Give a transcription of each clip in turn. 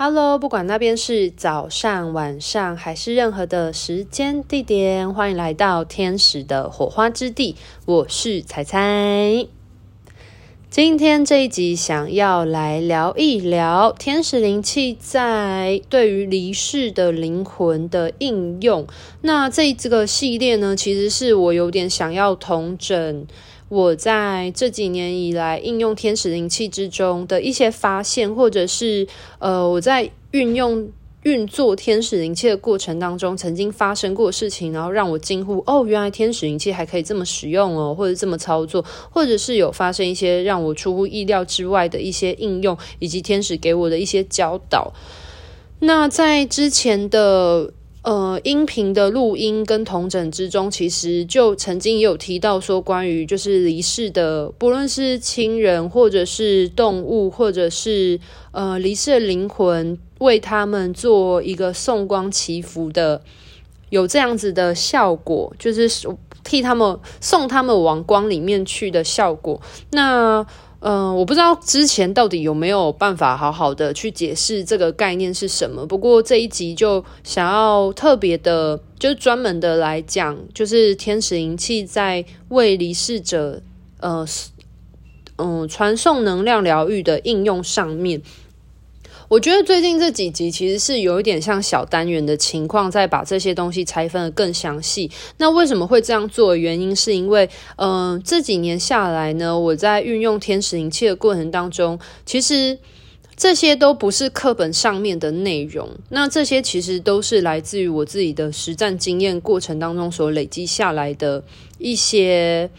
Hello，不管那边是早上、晚上还是任何的时间地点，欢迎来到天使的火花之地。我是彩彩。今天这一集想要来聊一聊天使灵气在对于离世的灵魂的应用。那这这个系列呢，其实是我有点想要统整。我在这几年以来应用天使灵气之中的一些发现，或者是呃，我在运用运作天使灵气的过程当中，曾经发生过事情，然后让我惊呼：哦，原来天使灵气还可以这么使用哦，或者这么操作，或者是有发生一些让我出乎意料之外的一些应用，以及天使给我的一些教导。那在之前的。呃，音频的录音跟同整之中，其实就曾经也有提到说，关于就是离世的，不论是亲人或者是动物，或者是呃离世的灵魂，为他们做一个送光祈福的，有这样子的效果，就是替他们送他们往光里面去的效果。那。嗯、我不知道之前到底有没有办法好好的去解释这个概念是什么。不过这一集就想要特别的，就是专门的来讲，就是天使银器在为离世者，呃，嗯、传送能量疗愈的应用上面。我觉得最近这几集其实是有一点像小单元的情况，在把这些东西拆分得更详细。那为什么会这样做？原因是因为，嗯、呃，这几年下来呢，我在运用天使灵气的过程当中，其实这些都不是课本上面的内容。那这些其实都是来自于我自己的实战经验过程当中所累积下来的一些，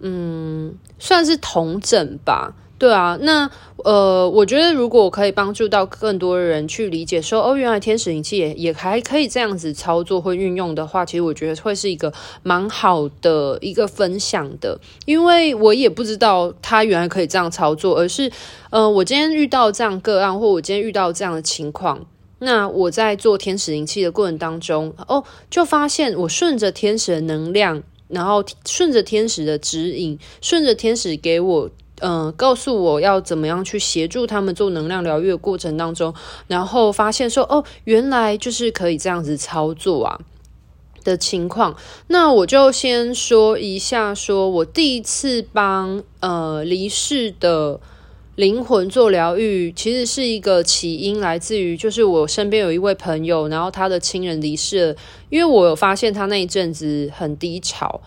嗯，算是统整吧。对啊，那呃，我觉得如果我可以帮助到更多人去理解说，哦，原来天使灵气也也还可以这样子操作或运用的话，其实我觉得会是一个蛮好的一个分享的，因为我也不知道他原来可以这样操作，而是呃，我今天遇到这样个案，或我今天遇到这样的情况，那我在做天使灵气的过程当中，哦，就发现我顺着天使的能量，然后顺着天使的指引，顺着天使给我。嗯、告诉我要怎么样去协助他们做能量疗愈的过程当中，然后发现说，哦，原来就是可以这样子操作啊的情况。那我就先说一下，说我第一次帮呃离世的灵魂做疗愈，其实是一个起因来自于，就是我身边有一位朋友，然后他的亲人离世了，因为我有发现他那一阵子很低潮。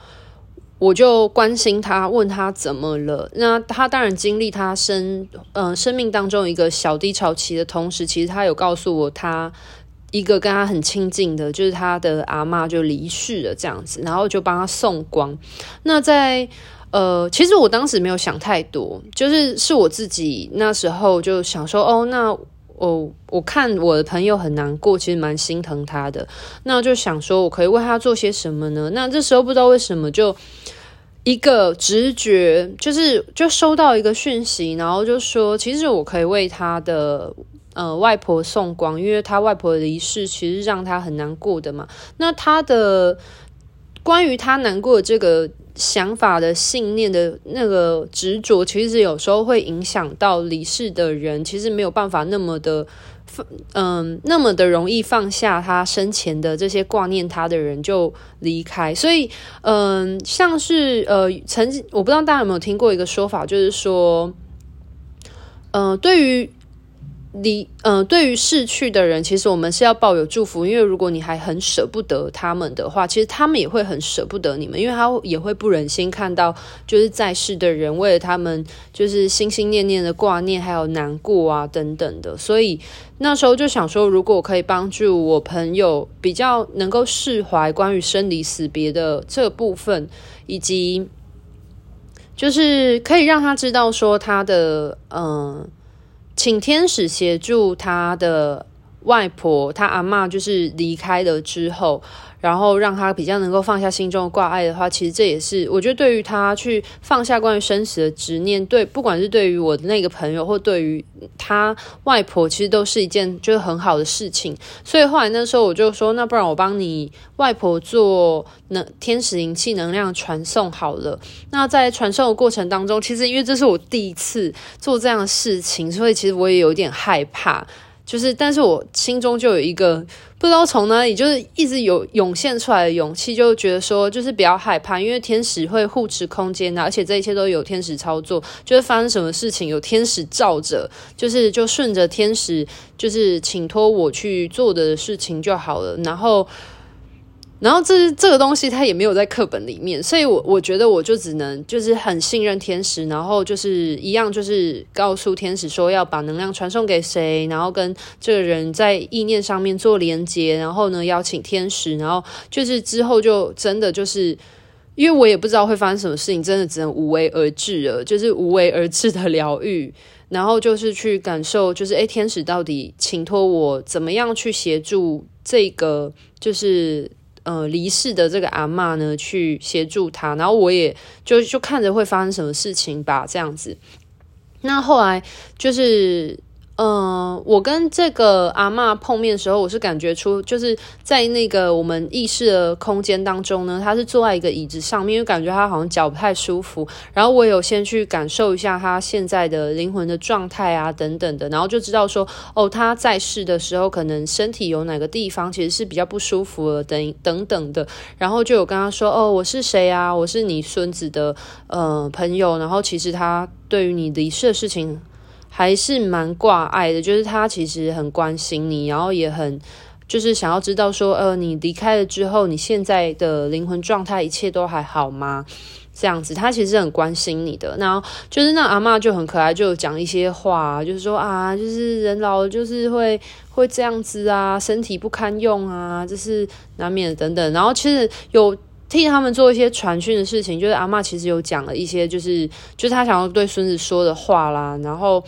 我就关心他，问他怎么了。那他当然经历他生嗯、呃、生命当中一个小低潮期的同时，其实他有告诉我，他一个跟他很亲近的，就是他的阿嬷就离世了这样子，然后就帮他送光。那在呃，其实我当时没有想太多，就是是我自己那时候就想说，哦，那我我看我的朋友很难过，其实蛮心疼他的，那就想说我可以为他做些什么呢？那这时候不知道为什么就。一个直觉就是，就收到一个讯息，然后就说，其实我可以为他的呃外婆送光，因为他外婆的离世其实让他很难过的嘛。那他的关于他难过的这个想法的信念的那个执着，其实有时候会影响到离世的人，其实没有办法那么的。嗯，那么的容易放下他生前的这些挂念他的人就离开，所以嗯，像是呃，曾经我不知道大家有没有听过一个说法，就是说，嗯，对于。你嗯、对于逝去的人，其实我们是要抱有祝福，因为如果你还很舍不得他们的话，其实他们也会很舍不得你们，因为他也会不忍心看到就是在世的人为了他们就是心心念念的挂念，还有难过啊等等的。所以那时候就想说，如果我可以帮助我朋友比较能够释怀关于生离死别的这部分，以及就是可以让他知道说他的嗯。请天使协助他的外婆，他阿嬷就是离开了之后，然后让他比较能够放下心中的挂碍的话，其实这也是我觉得对于他去放下关于生死的执念，对，不管是对于我的那个朋友，或对于他外婆，其实都是一件就是很好的事情。所以后来那时候我就说，那不然我帮你外婆做能天使灵气能量传送好了。那在传送的过程当中，其实因为这是我第一次做这样的事情，所以其实我也有点害怕。就是，但是我心中就有一个不知道从哪里，就是一直有涌现出来的勇气，就觉得说，就是比较害怕，因为天使会护持空间的，而且这一切都有天使操作，就是发生什么事情有天使罩着，就是就顺着天使，就是请托我去做的事情就好了，然后。然后这这个东西它也没有在课本里面，所以我我觉得我就只能就是很信任天使，然后就是一样就是告诉天使说要把能量传送给谁，然后跟这个人在意念上面做连接，然后呢邀请天使，然后就是之后就真的就是因为我也不知道会发生什么事情，真的只能无为而治了，就是无为而治的疗愈，然后就是去感受，就是诶，天使到底请托我怎么样去协助这个就是。呃，离世的这个阿嬷呢，去协助他，然后我也就就看着会发生什么事情吧，这样子。那后来就是。嗯，我跟这个阿嬷碰面的时候，我是感觉出就是在那个我们意识的空间当中呢，他是坐在一个椅子上面，因为感觉他好像脚不太舒服。然后我有先去感受一下他现在的灵魂的状态啊，等等的，然后就知道说，哦，他在世的时候可能身体有哪个地方其实是比较不舒服的，等等等的。然后就有跟他说，哦，我是谁啊？我是你孙子的呃朋友。然后其实他对于你离世的事情。还是蛮挂碍的，就是他其实很关心你，然后也很就是想要知道说，呃，你离开了之后，你现在的灵魂状态一切都还好吗？这样子，他其实很关心你的。然后就是那阿嬷就很可爱，就讲一些话，就是说啊，就是人老就是会会这样子啊，身体不堪用啊，这是难免等等。然后其实有。替他们做一些传讯的事情，就是阿嬷其实有讲了一些，就是就是他想要对孙子说的话啦，然后，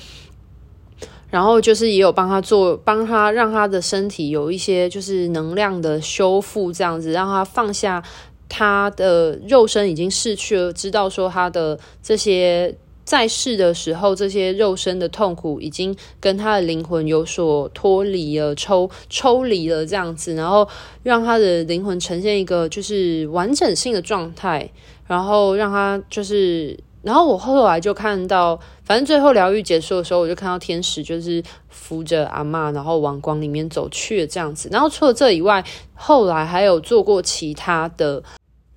然后就是也有帮他做，帮他让他的身体有一些就是能量的修复，这样子让他放下他的肉身已经逝去了，知道说他的这些。在世的时候，这些肉身的痛苦已经跟他的灵魂有所脱离了，抽抽离了这样子，然后让他的灵魂呈现一个就是完整性的状态，然后让他就是，然后我后来就看到，反正最后疗愈结束的时候，我就看到天使就是扶着阿嬷，然后往光里面走去了这样子。然后除了这以外，后来还有做过其他的。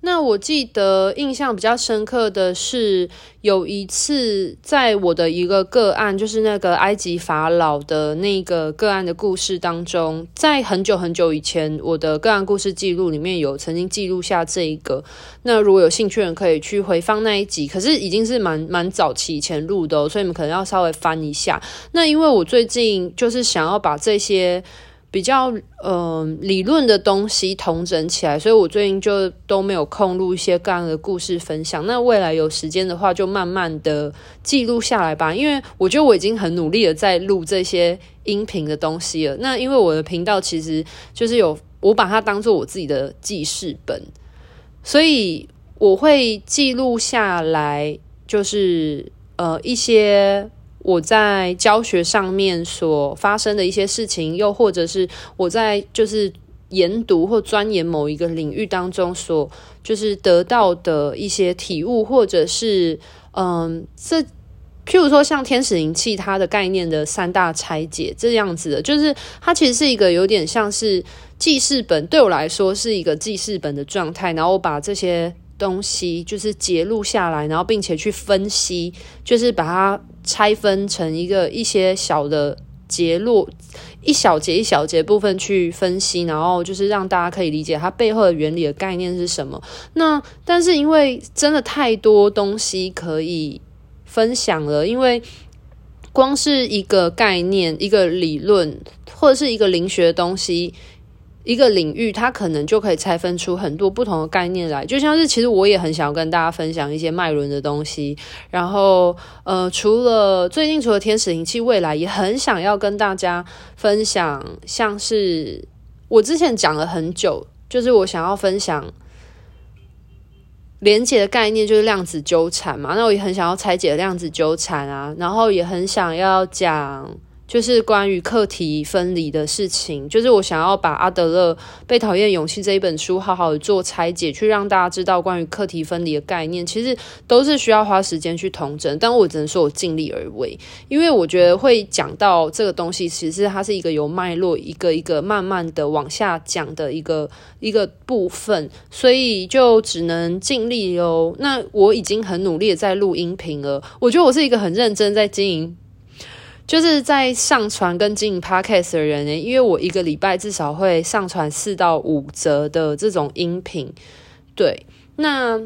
那我记得印象比较深刻的是，有一次在我的一个个案，就是那个埃及法老的那个个案的故事当中，在很久很久以前，我的个案故事记录里面有曾经记录下这一个。那如果有兴趣的人可以去回放那一集，可是已经是蛮蛮早期以前录的，所以你们可能要稍微翻一下。那因为我最近就是想要把这些。比较、呃、理论的东西统整起来，所以我最近就都没有空录一些个案的故事分享。那未来有时间的话，就慢慢的记录下来吧。因为我觉得我已经很努力的在录这些音频的东西了。那因为我的频道其实就是有我把它当做我自己的记事本，所以我会记录下来，就是呃一些。我在教学上面所发生的一些事情，又或者是我在就是研读或钻研某一个领域当中所就是得到的一些体悟，或者是嗯，这譬如说像天使灵气它的概念的三大拆解这样子的，就是它其实是一个有点像是记事本，对我来说是一个记事本的状态，然后我把这些。东西就是截录下来，然后并且去分析，就是把它拆分成一个一些小的节录，一小节一小节部分去分析，然后就是让大家可以理解它背后的原理的概念是什么。那但是因为真的太多东西可以分享了，因为光是一个概念、一个理论或者是一个灵学的东西。一个领域，它可能就可以拆分出很多不同的概念来，就像是其实我也很想要跟大家分享一些脉轮的东西。然后，呃，除了最近除了天使灵气，未来也很想要跟大家分享，像是我之前讲了很久，就是我想要分享连接的概念，就是量子纠缠嘛。那我也很想要拆解量子纠缠啊，然后也很想要讲。就是关于课题分离的事情，就是我想要把阿德勒《被讨厌勇气》这一本书好好的做拆解，去让大家知道关于课题分离的概念，其实都是需要花时间去统整。但我只能说我尽力而为，因为我觉得会讲到这个东西，其实它是一个有脉络，一个一个慢慢的往下讲的一个一个部分，所以就只能尽力喽。那我已经很努力的在录音频了，我觉得我是一个很认真在经营。就是在上传跟经营 Podcast 的人呢，因为我一个礼拜至少会上传四到五则的这种音频。对，那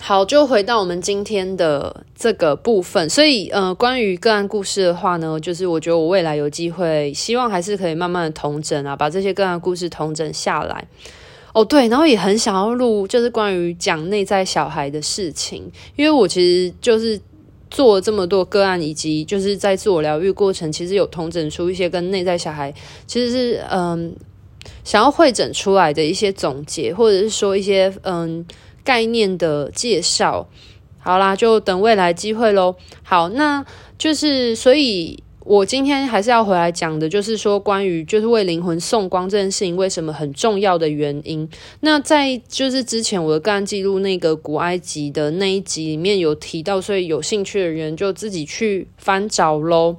好，就回到我们今天的这个部分。所以，呃，关于个案故事的话呢，就是我觉得我未来有机会，希望还是可以慢慢的同整啊，把这些个案故事同整下来。哦，对，然后也很想要录，就是关于讲内在小孩的事情，因为我其实就是。做这么多个案，以及就是在自我疗愈过程，其实有同诊出一些跟内在小孩，其实是嗯，想要会诊出来的一些总结，或者是说一些嗯概念的介绍。好啦，就等未来机会喽。好，那就是所以。我今天还是要回来讲的，就是说关于就是为灵魂送光这件事情为什么很重要的原因。那在就是之前我的个案记录那个古埃及的那一集里面有提到，所以有兴趣的人就自己去翻找喽。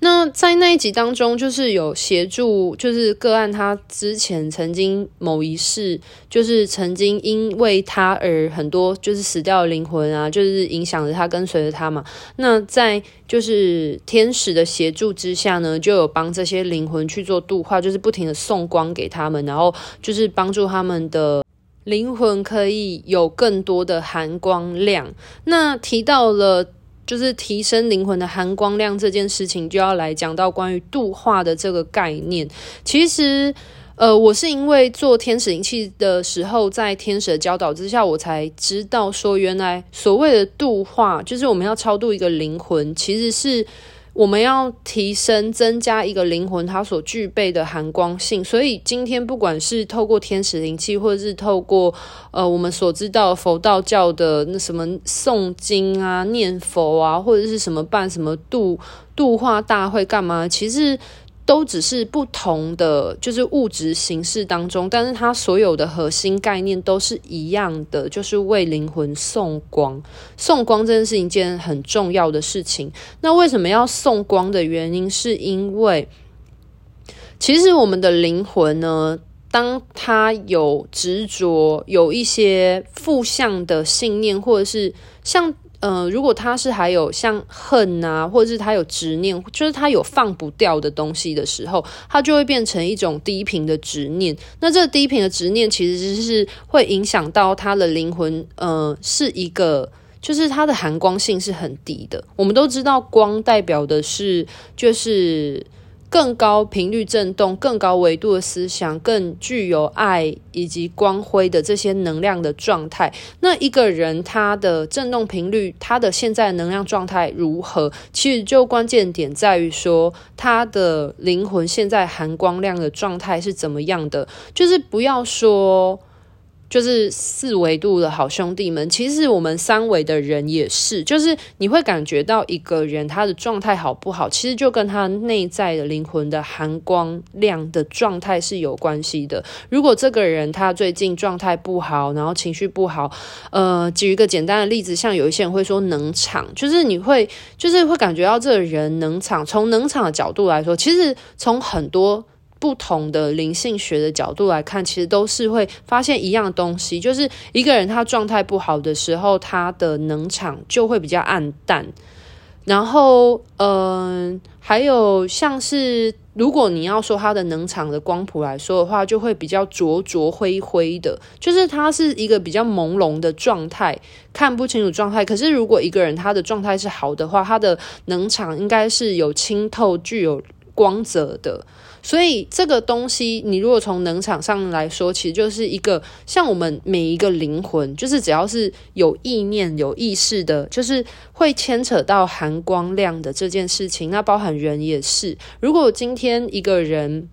那在那一集当中，就是有协助，就是个案他之前曾经某一世，就是曾经因为他而很多就是死掉的灵魂啊，就是影响着他，跟随着他嘛。那在就是天使的协助之下呢，就有帮这些灵魂去做度化，就是不停的送光给他们，然后就是帮助他们的灵魂可以有更多的含光量。那提到了。就是提升灵魂的含光量这件事情，就要来讲到关于度化的这个概念。其实，呃，我是因为做天使灵气的时候，在天使的教导之下，我才知道说，原来所谓的度化，就是我们要超度一个灵魂，其实是。我们要提升、增加一个灵魂它所具备的含光性，所以今天不管是透过天使灵气，或者是透过呃我们所知道佛道教的那什么诵经啊、念佛啊，或者是什么办什么度度化大会干嘛，其实。都只是不同的，就是物质形式当中，但是它所有的核心概念都是一样的，就是为灵魂送光。送光这件事情，一件很重要的事情。那为什么要送光的原因，是因为其实我们的灵魂呢，当它有执着，有一些负向的信念，或者是像。呃，如果他是还有像恨啊，或者是他有执念，就是他有放不掉的东西的时候，他就会变成一种低频的执念。那这个低频的执念其实是会影响到他的灵魂，呃，是一个，就是它的含光性是很低的。我们都知道，光代表的是就是。更高频率振动、更高维度的思想、更具有爱以及光辉的这些能量的状态，那一个人他的振动频率、他的现在能量状态如何？其实就关键点在于说，他的灵魂现在含光量的状态是怎么样的？就是不要说。就是四维度的好兄弟们，其实我们三维的人也是，就是你会感觉到一个人他的状态好不好，其实就跟他内在的灵魂的含光量的状态是有关系的。如果这个人他最近状态不好，然后情绪不好，呃，举一个简单的例子，像有一些人会说能场，就是你会就是会感觉到这个人能场。从能场的角度来说，其实从很多。不同的灵性学的角度来看，其实都是会发现一样东西，就是一个人他状态不好的时候，他的能场就会比较暗淡。然后，嗯、还有像是如果你要说他的能场的光谱来说的话，就会比较浊浊灰灰的，就是他是一个比较朦胧的状态，看不清楚状态。可是如果一个人他的状态是好的话，他的能场应该是有清透、具有光泽的。所以这个东西，你如果从能场上来说，其实就是一个像我们每一个灵魂，就是只要是有意念、有意识的，就是会牵扯到含光量的这件事情。那包含人也是。如果今天一个人，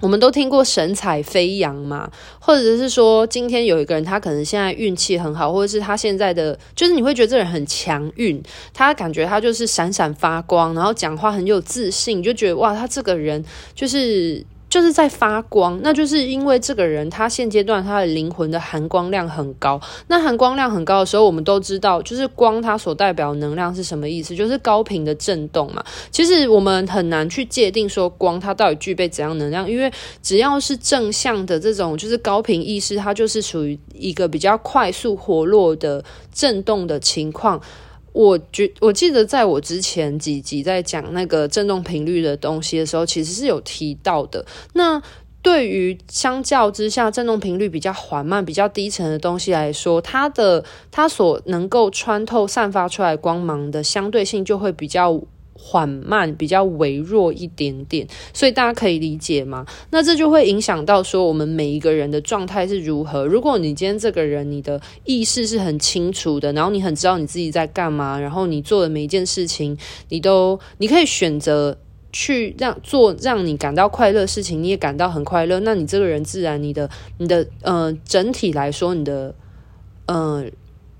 我们都听过神采飞扬嘛，或者是说今天有一个人，他可能现在运气很好，或者是他现在的就是你会觉得这人很强运，他感觉他就是闪闪发光，然后讲话很有自信，就觉得哇，他这个人就是。就是在发光，那就是因为这个人他现阶段他的灵魂的含光量很高。那含光量很高的时候，我们都知道，就是光它所代表能量是什么意思，就是高频的震动嘛。其实我们很难去界定说光它到底具备怎样能量，因为只要是正向的这种就是高频意识，它就是属于一个比较快速活络的震动的情况。我觉我记得在我之前几集在讲那个振动频率的东西的时候，其实是有提到的。那对于相较之下振动频率比较缓慢、比较低沉的东西来说，它的它所能够穿透、散发出来光芒的相对性就会比较。缓慢，比较微弱一点点，所以大家可以理解吗？那这就会影响到说我们每一个人的状态是如何。如果你今天这个人你的意识是很清楚的，然后你很知道你自己在干嘛，然后你做的每一件事情，你都你可以选择去让做让你感到快乐的事情，你也感到很快乐，那你这个人自然你的你的呃整体来说你的呃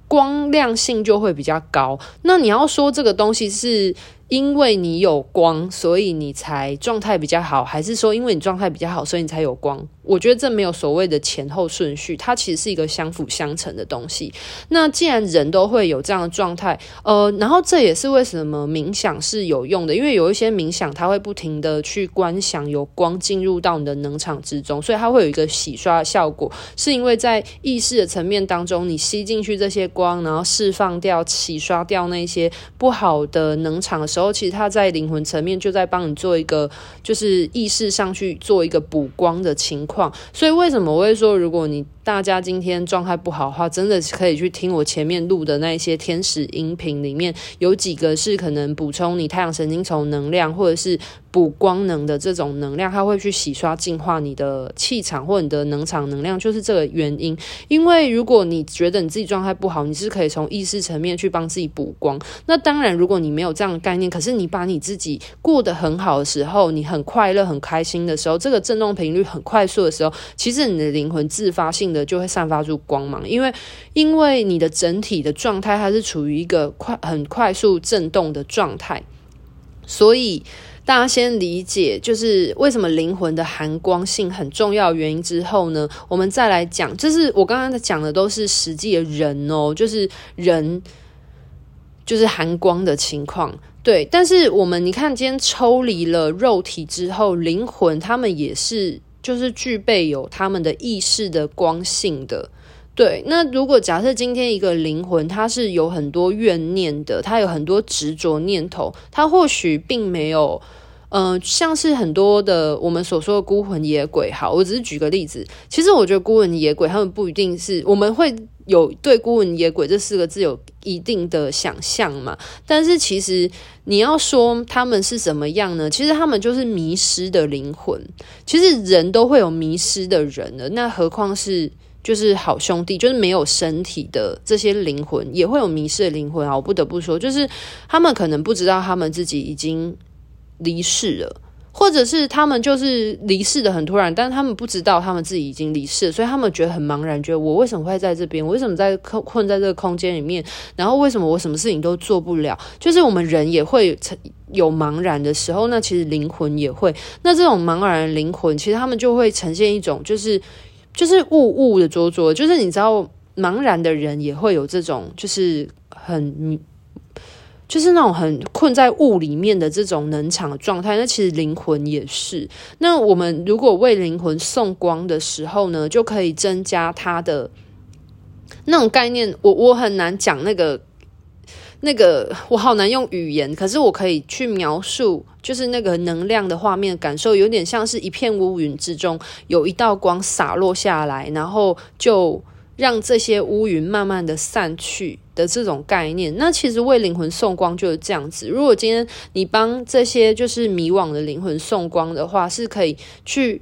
光亮性就会比较高。那你要说这个东西是。因为你有光，所以你才状态比较好，还是说因为你状态比较好，所以你才有光？我觉得这没有所谓的前后顺序，它其实是一个相辅相成的东西。那既然人都会有这样的状态，呃，然后这也是为什么冥想是有用的，因为有一些冥想它会不停的去观想有光进入到你的能场之中，所以它会有一个洗刷的效果，是因为在意识的层面当中，你吸进去这些光，然后释放掉、洗刷掉那些不好的能场的时候，其实它在灵魂层面就在帮你做一个，就是意识上去做一个补光的情况。所以为什么我会说，如果你大家今天状态不好的话，真的可以去听我前面录的那些天使音频，里面有几个是可能补充你太阳神经丛能量，或者是补光能的这种能量，它会去洗刷净化你的气场或你的能场能量，就是这个原因。因为如果你觉得你自己状态不好，你是可以从意识层面去帮自己补光。那当然，如果你没有这样的概念，可是你把你自己过得很好的时候，你很快乐、很开心的时候，这个振动频率很快速的时候，其实你的灵魂自发性的。就会散发出光芒，因为因为你的整体的状态它是处于一个快很快速震动的状态，所以大家先理解就是为什么灵魂的含光性很重要原因之后呢，我们再来讲，就是我刚刚在讲的都是实际的人哦，就是人就是含光的情况，对，但是我们你看今天抽离了肉体之后，灵魂他们也是。就是具备有他们的意识的光性的，对。那如果假设今天一个灵魂，它是有很多怨念的，它有很多执着念头，它或许并没有，呃，像是很多的我们所说的孤魂野鬼。好，我只是举个例子。其实我觉得孤魂野鬼他们不一定是我们会。有对孤魂野鬼这四个字有一定的想象嘛？但是其实你要说他们是怎么样呢？其实他们就是迷失的灵魂。其实人都会有迷失的人的，那何况是就是好兄弟，就是没有身体的这些灵魂也会有迷失的灵魂啊！我不得不说，就是他们可能不知道他们自己已经离世了。或者是他们就是离世的很突然，但是他们不知道他们自己已经离世了，所以他们觉得很茫然，觉得我为什么会在这边？我为什么在困困在这个空间里面？然后为什么我什么事情都做不了？就是我们人也会有茫然的时候，那其实灵魂也会。那这种茫然灵魂，其实他们就会呈现一种就是就是雾雾的灼灼，就是你知道，茫然的人也会有这种就是很。就是那种很困在雾里面的这种能场状态，那其实灵魂也是。那我们如果为灵魂送光的时候呢，就可以增加它的那种概念。我我很难讲那个那个，我好难用语言，可是我可以去描述，就是那个能量的画面感受，有点像是一片乌云之中有一道光洒落下来，然后就。让这些乌云慢慢的散去的这种概念，那其实为灵魂送光就是这样子。如果今天你帮这些就是迷惘的灵魂送光的话，是可以去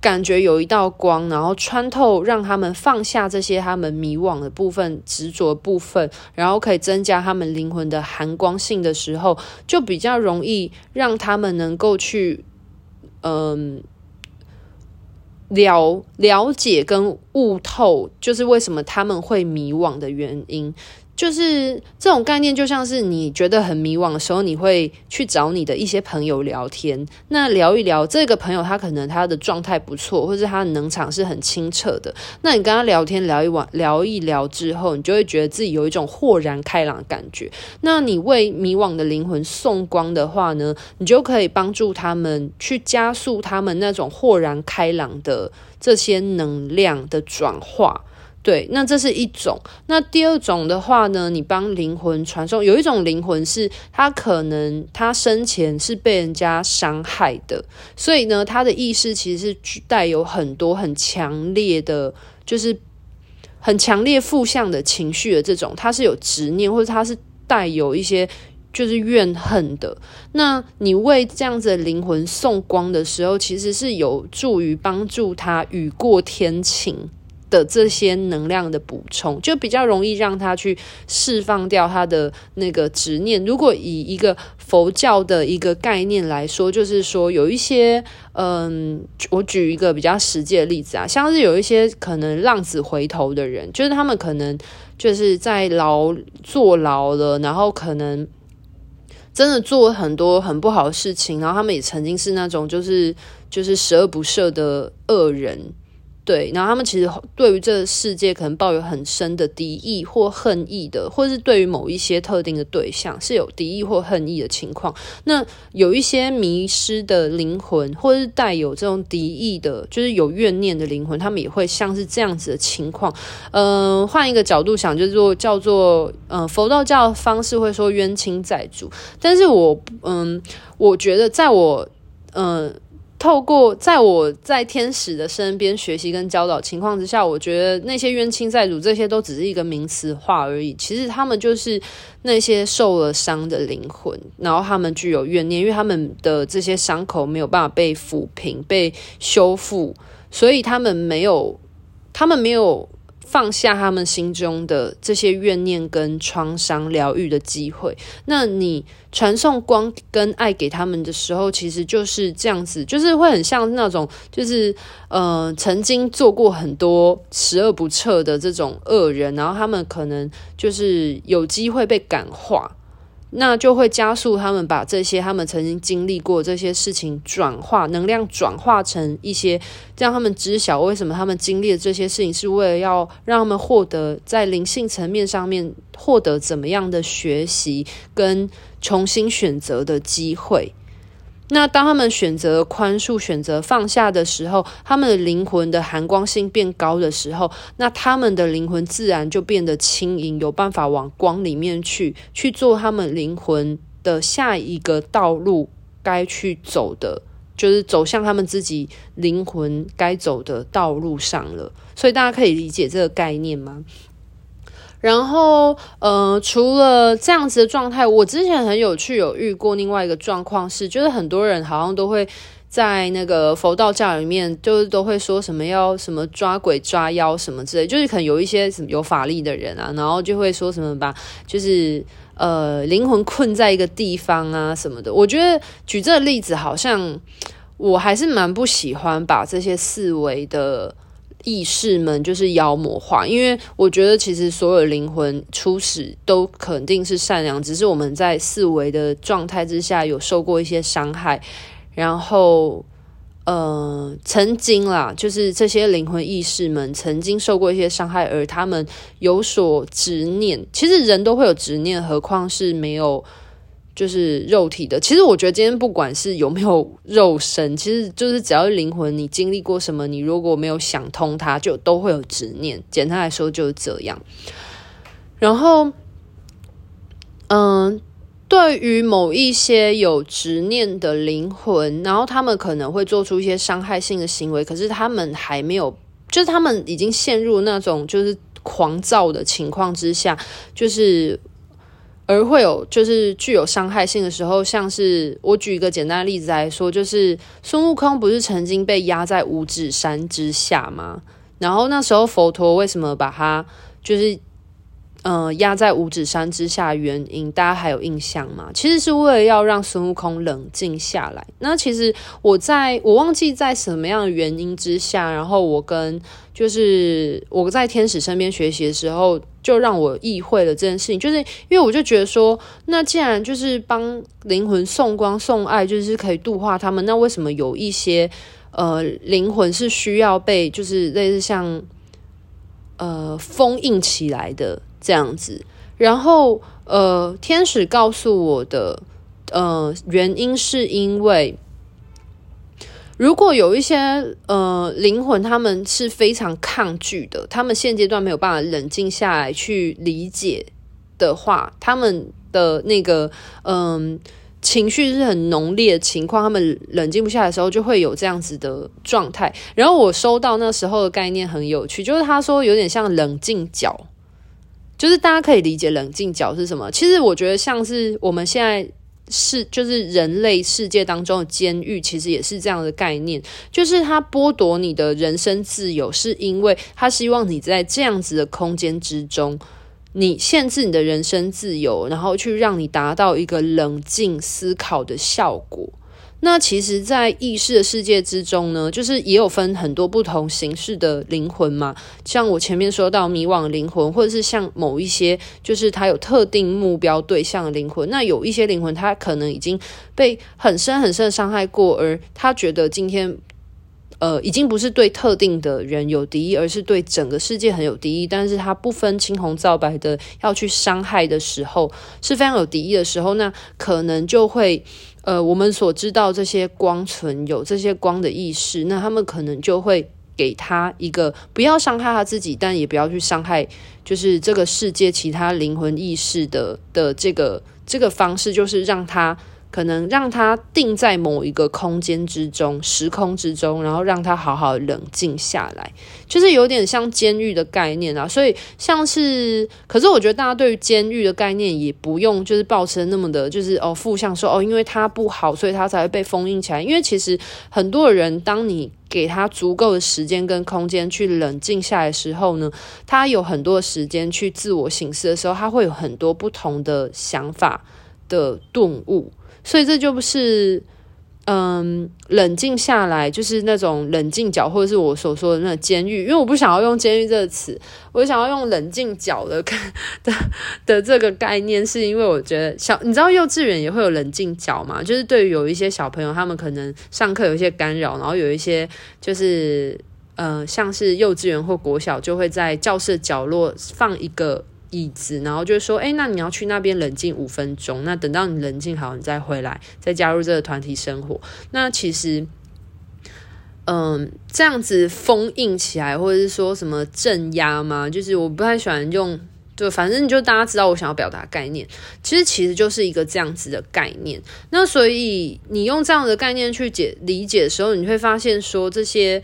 感觉有一道光，然后穿透，让他们放下这些他们迷惘的部分、执着部分，然后可以增加他们灵魂的含光性的时候，就比较容易让他们能够去，嗯。了了解跟悟透，就是为什么他们会迷惘的原因。就是这种概念，就像是你觉得很迷惘的时候，你会去找你的一些朋友聊天。那聊一聊，这个朋友他可能他的状态不错，或者他的能场是很清澈的。那你跟他聊天聊一晚，聊一聊之后，你就会觉得自己有一种豁然开朗的感觉。那你为迷惘的灵魂送光的话呢，你就可以帮助他们去加速他们那种豁然开朗的这些能量的转化。对，那这是一种。那第二种的话呢，你帮灵魂传送，有一种灵魂是他可能他生前是被人家伤害的，所以呢，他的意识其实是带有很多很强烈的，就是很强烈负向的情绪的这种，他是有执念，或者他是带有一些就是怨恨的。那你为这样子的灵魂送光的时候，其实是有助于帮助他雨过天晴。的这些能量的补充，就比较容易让他去释放掉他的那个执念。如果以一个佛教的一个概念来说，就是说有一些，嗯，我举一个比较实际的例子啊，像是有一些可能浪子回头的人，就是他们可能就是在牢坐牢了，然后可能真的做很多很不好的事情，然后他们也曾经是那种就是就是十恶不赦的恶人。对，然后他们其实对于这个世界可能抱有很深的敌意或恨意的，或是对于某一些特定的对象是有敌意或恨意的情况。那有一些迷失的灵魂，或是带有这种敌意的，就是有怨念的灵魂，他们也会像是这样子的情况。嗯、呃，换一个角度想，就是说叫做嗯、呃，佛道教方式会说冤亲债主，但是我嗯，我觉得在我嗯。透过在我在天使的身边学习跟教导情况之下，我觉得那些冤亲债主这些都只是一个名词化而已。其实他们就是那些受了伤的灵魂，然后他们具有怨念，因为他们的这些伤口没有办法被抚平、被修复，所以他们没有，他们没有。放下他们心中的这些怨念跟创伤疗愈的机会，那你传送光跟爱给他们的时候，其实就是这样子，就是会很像那种，就是呃，曾经做过很多十恶不赦的这种恶人，然后他们可能就是有机会被感化。那就会加速他们把这些他们曾经经历过这些事情转化能量，转化成一些让他们知晓为什么他们经历的这些事情，是为了要让他们获得在灵性层面上面获得怎么样的学习跟重新选择的机会。那当他们选择宽恕、选择放下的时候，他们的灵魂的含光性变高的时候，那他们的灵魂自然就变得轻盈，有办法往光里面去，去做他们灵魂的下一个道路该去走的，就是走向他们自己灵魂该走的道路上了。所以大家可以理解这个概念吗？然后，呃，除了这样子的状态，我之前很有趣，有遇过另外一个状况是，就是很多人好像都会在那个佛道教里面，就是都会说什么要什么抓鬼抓妖什么之类，就是可能有一些什么有法力的人啊，然后就会说什么把就是呃灵魂困在一个地方啊什么的。我觉得举这个例子，好像我还是蛮不喜欢把这些四维的。意识们就是妖魔化，因为我觉得其实所有灵魂初始都肯定是善良，只是我们在四维的状态之下有受过一些伤害，然后呃，曾经啦，就是这些灵魂意识们曾经受过一些伤害，而他们有所执念。其实人都会有执念，何况是没有。就是肉体的，其实我觉得今天不管是有没有肉身，其实就是只要是灵魂，你经历过什么，你如果没有想通它，就都会有执念。简单来说就是这样。然后，嗯，对于某一些有执念的灵魂，然后他们可能会做出一些伤害性的行为，可是他们还没有，就是他们已经陷入那种就是狂躁的情况之下，就是。而会有就是具有伤害性的时候，像是我举一个简单的例子来说，就是孙悟空不是曾经被压在五指山之下吗？然后那时候佛陀为什么把他就是呃，压在五指山之下，原因大家还有印象吗？其实是为了要让孙悟空冷静下来。那其实我在我忘记在什么样的原因之下，然后我跟就是我在天使身边学习的时候，就让我意会了这件事情。就是因为我就觉得说，那既然就是帮灵魂送光送爱，就是可以度化他们，那为什么有一些呃灵魂是需要被就是类似像呃封印起来的？这样子，然后呃，天使告诉我的呃原因是因为，如果有一些呃灵魂，他们是非常抗拒的，他们现阶段没有办法冷静下来去理解的话，他们的那个嗯、情绪是很浓烈的情况，他们冷静不下来的时候，就会有这样子的状态。然后我收到那时候的概念很有趣，就是他说有点像冷静角。就是大家可以理解冷静角是什么？其实我觉得像是我们现在是就是人类世界当中的监狱，其实也是这样的概念。就是他剥夺你的人身自由，是因为他希望你在这样子的空间之中，你限制你的人身自由，然后去让你达到一个冷静思考的效果。那其实，在意识的世界之中呢，就是也有分很多不同形式的灵魂嘛。像我前面说到迷惘灵魂，或者是像某一些，就是他有特定目标对象的灵魂。那有一些灵魂，他可能已经被很深很深的伤害过，而他觉得今天，呃，已经不是对特定的人有敌意，而是对整个世界很有敌意。但是他不分青红皂白的要去伤害的时候，是非常有敌意的时候，那可能就会。呃，我们所知道这些光存有这些光的意识，那他们可能就会给他一个不要伤害他自己，但也不要去伤害，就是这个世界其他灵魂意识的的这个这个方式，就是让他。可能让他定在某一个空间之中、时空之中，然后让他好好冷静下来，就是有点像监狱的概念啊。所以像是，可是我觉得大家对于监狱的概念也不用就是抱持那么的，就是哦负向说哦，因为他不好，所以他才会被封印起来。因为其实很多人，当你给他足够的时间跟空间去冷静下来的时候呢，他有很多时间去自我省思的时候，他会有很多不同的想法的顿悟。所以这就不是，嗯，冷静下来就是那种冷静角，或者是我所说的那个监狱。因为我不想要用监狱这个词，我想要用冷静角的 的的这个概念，是因为我觉得小，你知道幼稚园也会有冷静角嘛？就是对于有一些小朋友，他们可能上课有一些干扰，然后有一些就是，呃，像是幼稚园或国小就会在教室角落放一个。椅子，然后就说：“哎，那你要去那边冷静五分钟。那等到你冷静好，你再回来，再加入这个团体生活。那其实，嗯，这样子封印起来，或者是说什么镇压吗？就是我不太喜欢用，就反正就大家知道我想要表达概念。其实，其实就是一个这样子的概念。那所以你用这样的概念去解理解的时候，你会发现说这些。”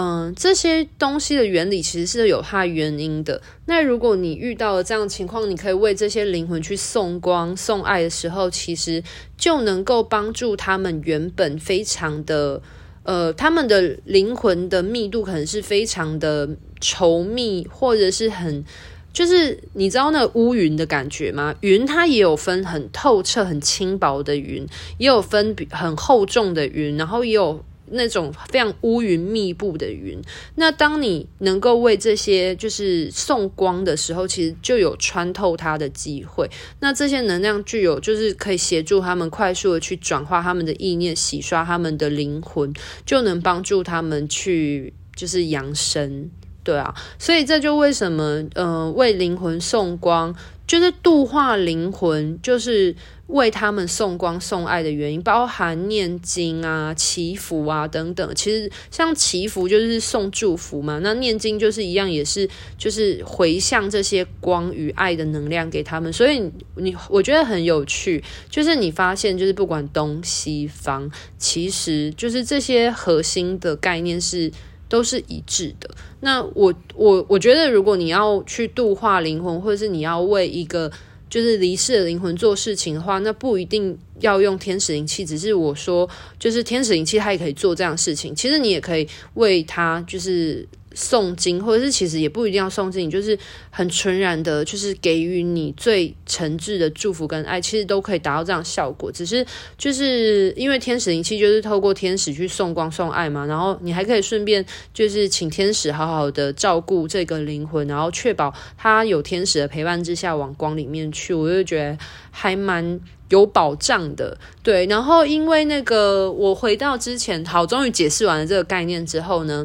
嗯，这些东西的原理其实是有它原因的。那如果你遇到了这样的情况，你可以为这些灵魂去送光、送爱的时候，其实就能够帮助他们原本非常的，呃，他们的灵魂的密度可能是非常的稠密，或者是很，就是你知道那乌云的感觉吗？云它也有分很透彻、很轻薄的云，也有分很厚重的云，然后也有。那种非常乌云密布的云，那当你能够为这些就是送光的时候，其实就有穿透它的机会。那这些能量具有就是可以协助他们快速的去转化他们的意念，洗刷他们的灵魂，就能帮助他们去就是扬升。对啊，所以这就为什么呃为灵魂送光，就是度化灵魂，就是。为他们送光送爱的原因，包含念经啊、祈福啊等等。其实像祈福就是送祝福嘛，那念经就是一样，也是就是回向这些光与爱的能量给他们。所以你我觉得很有趣，就是你发现就是不管东西方，其实就是这些核心的概念是都是一致的。那我我我觉得，如果你要去度化灵魂，或者是你要为一个。就是离世的灵魂做事情的话，那不一定要用天使灵气，只是我说，就是天使灵气它也可以做这样的事情。其实你也可以为他，就是诵经，或者是其实也不一定要诵经，就是很纯然的，就是给予你最诚挚的祝福跟爱，其实都可以达到这样效果。只是就是因为天使灵气就是透过天使去送光送爱嘛，然后你还可以顺便就是请天使好好的照顾这个灵魂，然后确保他有天使的陪伴之下往光里面去，我就觉得还蛮有保障的。对，然后因为那个我回到之前，好，终于解释完了这个概念之后呢。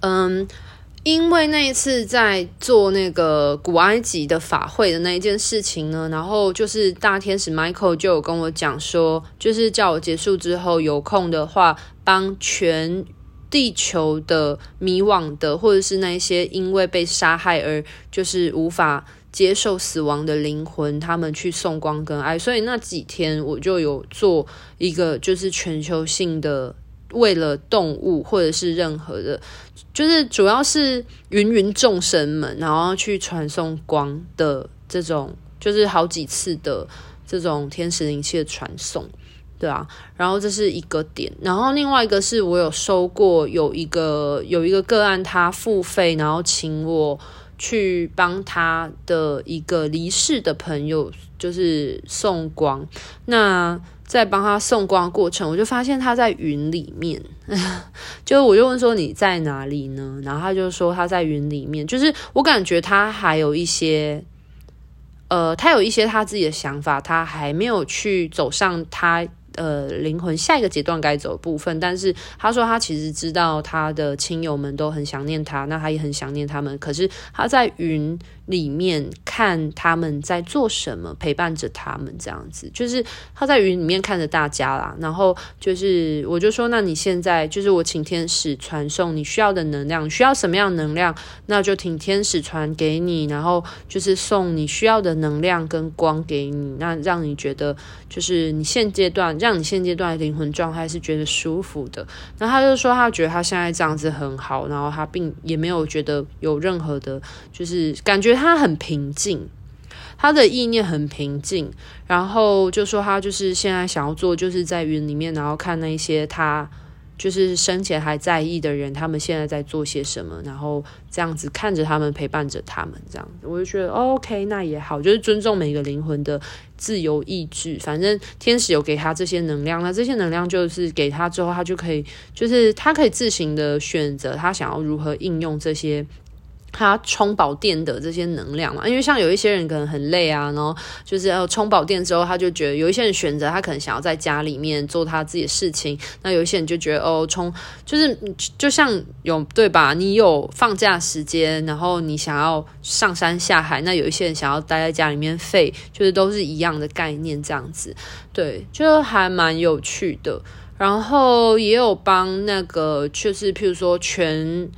嗯，因为那一次在做那个古埃及的法会的那一件事情呢，然后就是大天使 Michael 就有跟我讲说，就是叫我结束之后有空的话，帮全地球的迷惘的，或者是那些因为被杀害而就是无法接受死亡的灵魂，他们去送光跟爱。所以那几天我就有做一个就是全球性的。为了动物或者是任何的，就是主要是芸芸众生们，然后去传送光的这种，就是好几次的这种天使灵气的传送，对啊。然后这是一个点，然后另外一个是我有收过有一个有一个个案，他付费，然后请我去帮他的一个离世的朋友，就是送光。那在帮他送光的过程，我就发现他在云里面，就我就问说，你在哪里呢？然后他就说他在云里面，就是我感觉他还有一些，呃，他有一些他自己的想法，他还没有去走上他。呃，灵魂下一个阶段该走的部分，但是他说他其实知道他的亲友们都很想念他，那他也很想念他们。可是他在云里面看他们在做什么，陪伴着他们这样子，就是他在云里面看着大家啦。然后就是我就说，那你现在就是我请天使传送你需要的能量，需要什么样能量，那就请天使传给你，然后就是送你需要的能量跟光给你，那让你觉得就是你现阶段。让你现阶段的灵魂状态是觉得舒服的，然后他就说他觉得他现在这样子很好，然后他并也没有觉得有任何的，就是感觉他很平静，他的意念很平静，然后就说他就是现在想要做，就是在云里面，然后看那些他。就是生前还在意的人，他们现在在做些什么？然后这样子看着他们，陪伴着他们，这样子我就觉得 OK，那也好，就是尊重每个灵魂的自由意志。反正天使有给他这些能量，那这些能量就是给他之后，他就可以，就是他可以自行的选择，他想要如何应用这些。他充饱电的这些能量嘛，因为像有一些人可能很累啊，然后就是要充饱电之后，他就觉得有一些人选择他可能想要在家里面做他自己的事情，那有一些人就觉得哦，充就是就像有对吧？你有放假时间，然后你想要上山下海，那有一些人想要待在家里面废，就是都是一样的概念这样子，对，就还蛮有趣的。然后也有帮那个，就是譬如说全。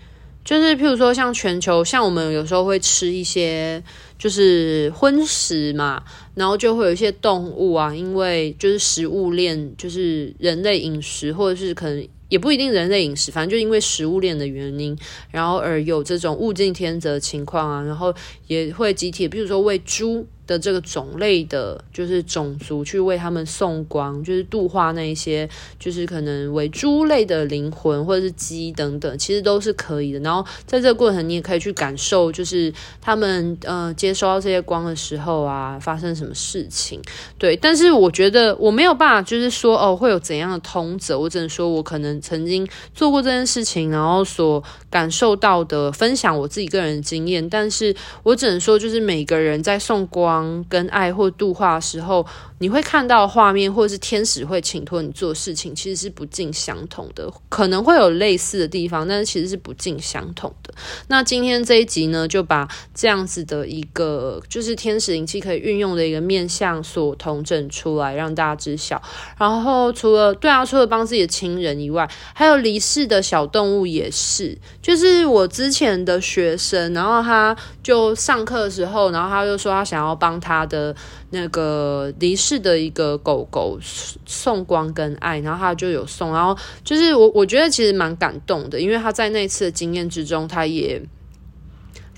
就是譬如说，像全球，像我们有时候会吃一些就是荤食嘛，然后就会有一些动物啊，因为就是食物链，就是人类饮食，或者是可能也不一定人类饮食，反正就因为食物链的原因，然后而有这种物竞天择情况啊，然后也会集体，比如说喂猪。的这个种类的，就是种族去为他们送光，就是度化那一些，就是可能为猪类的灵魂或者是鸡等等，其实都是可以的。然后在这个过程，你也可以去感受，就是他们呃接收到这些光的时候啊，发生什么事情。对，但是我觉得我没有办法，就是说哦会有怎样的通则，我只能说我可能曾经做过这件事情，然后所感受到的，分享我自己个人的经验。但是我只能说，就是每个人在送光。跟爱或度化的时候，你会看到画面，或者是天使会请托你做事情，其实是不尽相同的。可能会有类似的地方，但是其实是不尽相同的。那今天这一集呢，就把这样子的一个就是天使灵气可以运用的一个面向所统整出来，让大家知晓。然后除了对啊，除了帮自己的亲人以外，还有离世的小动物也是。就是我之前的学生，然后他就上课的时候，然后他就说他想要帮。他的那个离世的一个狗狗送光跟爱，然后他就有送，然后就是我我觉得其实蛮感动的，因为他在那次的经验之中，他也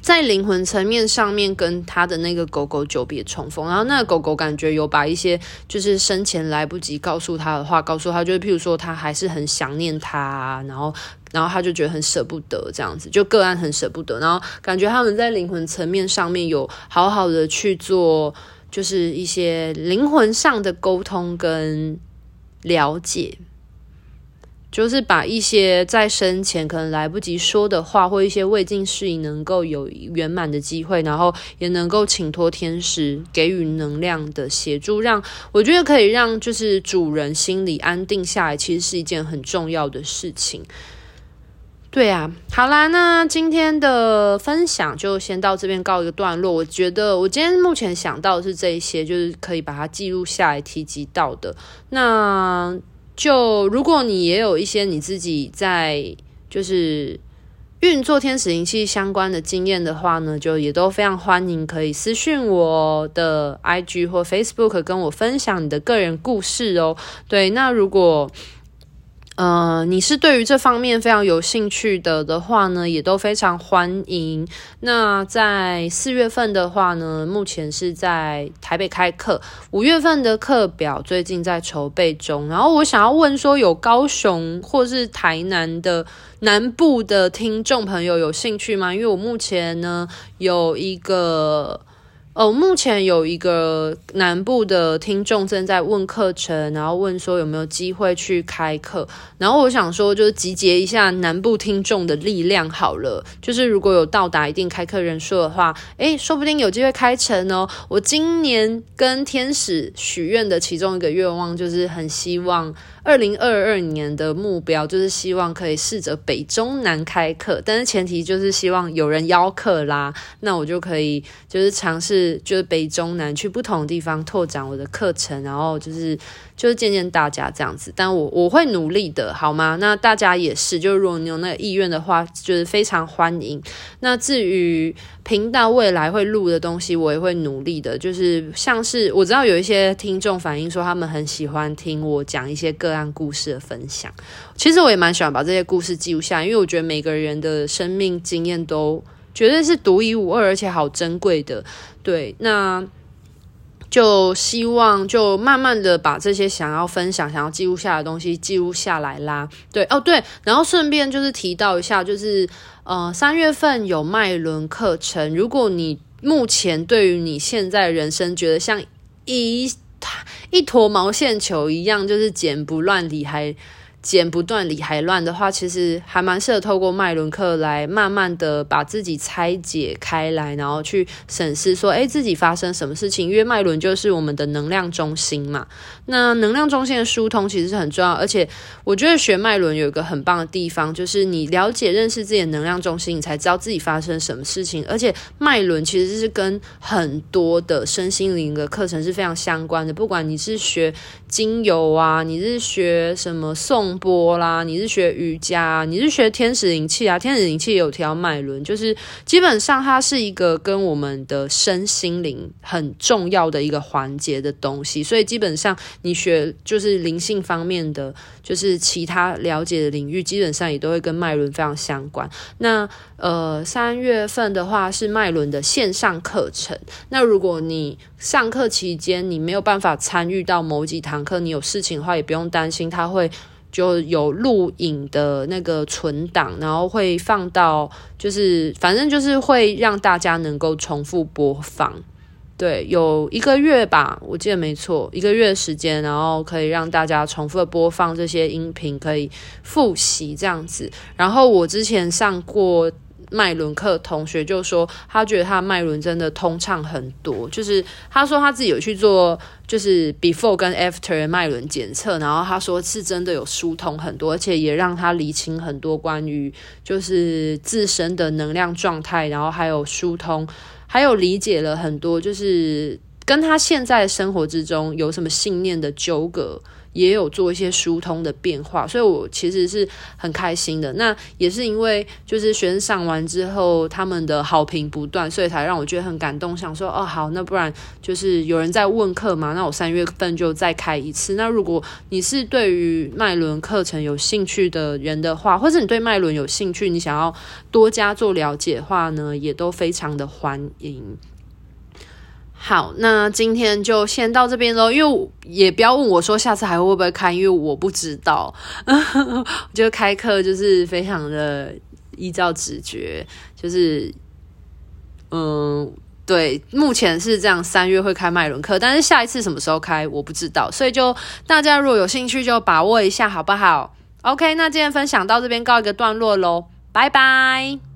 在灵魂层面上面跟他的那个狗狗久别重逢，然后那个狗狗感觉有把一些就是生前来不及告诉他的话告诉他，就是譬如说他还是很想念他，然后然后他就觉得很舍不得这样子，就个案很舍不得，然后感觉他们在灵魂层面上面有好好的去做，就是一些灵魂上的沟通跟了解。就是把一些在生前可能来不及说的话，或一些未尽事宜，能够有圆满的机会，然后也能够请托天使给予能量的协助，让我觉得可以让就是主人心里安定下来，其实是一件很重要的事情。对啊，好啦，那今天的分享就先到这边告一个段落。我觉得我今天目前想到的是这一些，就是可以把它记录下来提及到的。那。就如果你也有一些你自己在就是运作天使灵气相关的经验的话呢，就也都非常欢迎可以私讯我的 IG 或 Facebook 跟我分享你的个人故事哦。对，那如果。呃，你是对于这方面非常有兴趣的的话呢，也都非常欢迎。那在四月份的话呢，目前是在台北开课，五月份的课表最近在筹备中。然后我想要问说，有高雄或是台南的南部的听众朋友有兴趣吗？因为我目前呢有一个。哦，目前有一个南部的听众正在问课程，然后问说有没有机会去开课。然后我想说，就是集结一下南部听众的力量好了。就是如果有到达一定开课人数的话，诶，说不定有机会开成哦。我今年跟天使许愿的其中一个愿望，就是很希望。二零二二年的目标就是希望可以试着北中南开课，但是前提就是希望有人邀课啦，那我就可以就是尝试就是北中南去不同的地方拓展我的课程，然后就是。就是见见大家这样子，但我我会努力的，好吗？那大家也是，就如果你有那个意愿的话，就是非常欢迎。那至于频道未来会录的东西，我也会努力的。就是像是我知道有一些听众反映说，他们很喜欢听我讲一些个案故事的分享。其实我也蛮喜欢把这些故事记录下来，因为我觉得每个人的生命经验都绝对是独一无二，而且好珍贵的。对，那。就希望就慢慢的把这些想要分享、想要记录下来的东西记录下来啦。对哦，对，然后顺便就是提到一下，就是呃，三月份有麦伦课程。如果你目前对于你现在人生觉得像一一坨毛线球一样，就是剪不乱理还。剪不断理还乱的话，其实还蛮适合透过脉轮课来慢慢的把自己拆解开来，然后去审视说，诶，自己发生什么事情？因为脉轮就是我们的能量中心嘛。那能量中心的疏通其实是很重要，而且我觉得学脉轮有一个很棒的地方，就是你了解认识自己的能量中心，你才知道自己发生什么事情。而且脉轮其实是跟很多的身心灵的课程是非常相关的，不管你是学精油啊，你是学什么颂。波啦，你是学瑜伽，你是学天使灵气啊？天使灵气也有条脉轮，就是基本上它是一个跟我们的身心灵很重要的一个环节的东西，所以基本上你学就是灵性方面的，就是其他了解的领域，基本上也都会跟脉轮非常相关。那呃，三月份的话是脉轮的线上课程，那如果你上课期间你没有办法参与到某几堂课，你有事情的话也不用担心，它会。就有录影的那个存档，然后会放到，就是反正就是会让大家能够重复播放。对，有一个月吧，我记得没错，一个月时间，然后可以让大家重复播放这些音频，可以复习这样子。然后我之前上过。麦伦课同学就说，他觉得他的脉轮真的通畅很多，就是他说他自己有去做，就是 before 跟 after 的脉轮检测，然后他说是真的有疏通很多，而且也让他理清很多关于就是自身的能量状态，然后还有疏通，还有理解了很多，就是跟他现在生活之中有什么信念的纠葛。也有做一些疏通的变化，所以我其实是很开心的。那也是因为就是学生上完之后，他们的好评不断，所以才让我觉得很感动，想说哦好，那不然就是有人在问课嘛，那我三月份就再开一次。那如果你是对于麦伦课程有兴趣的人的话，或者你对麦伦有兴趣，你想要多加做了解的话呢，也都非常的欢迎。好，那今天就先到这边喽。因为也不要问我说下次还会不会开，因为我不知道。我觉得开课就是非常的依照直觉，就是嗯，对，目前是这样，三月会开麦伦课，但是下一次什么时候开我不知道，所以就大家如果有兴趣就把握一下，好不好？OK，那今天分享到这边告一个段落喽，拜拜。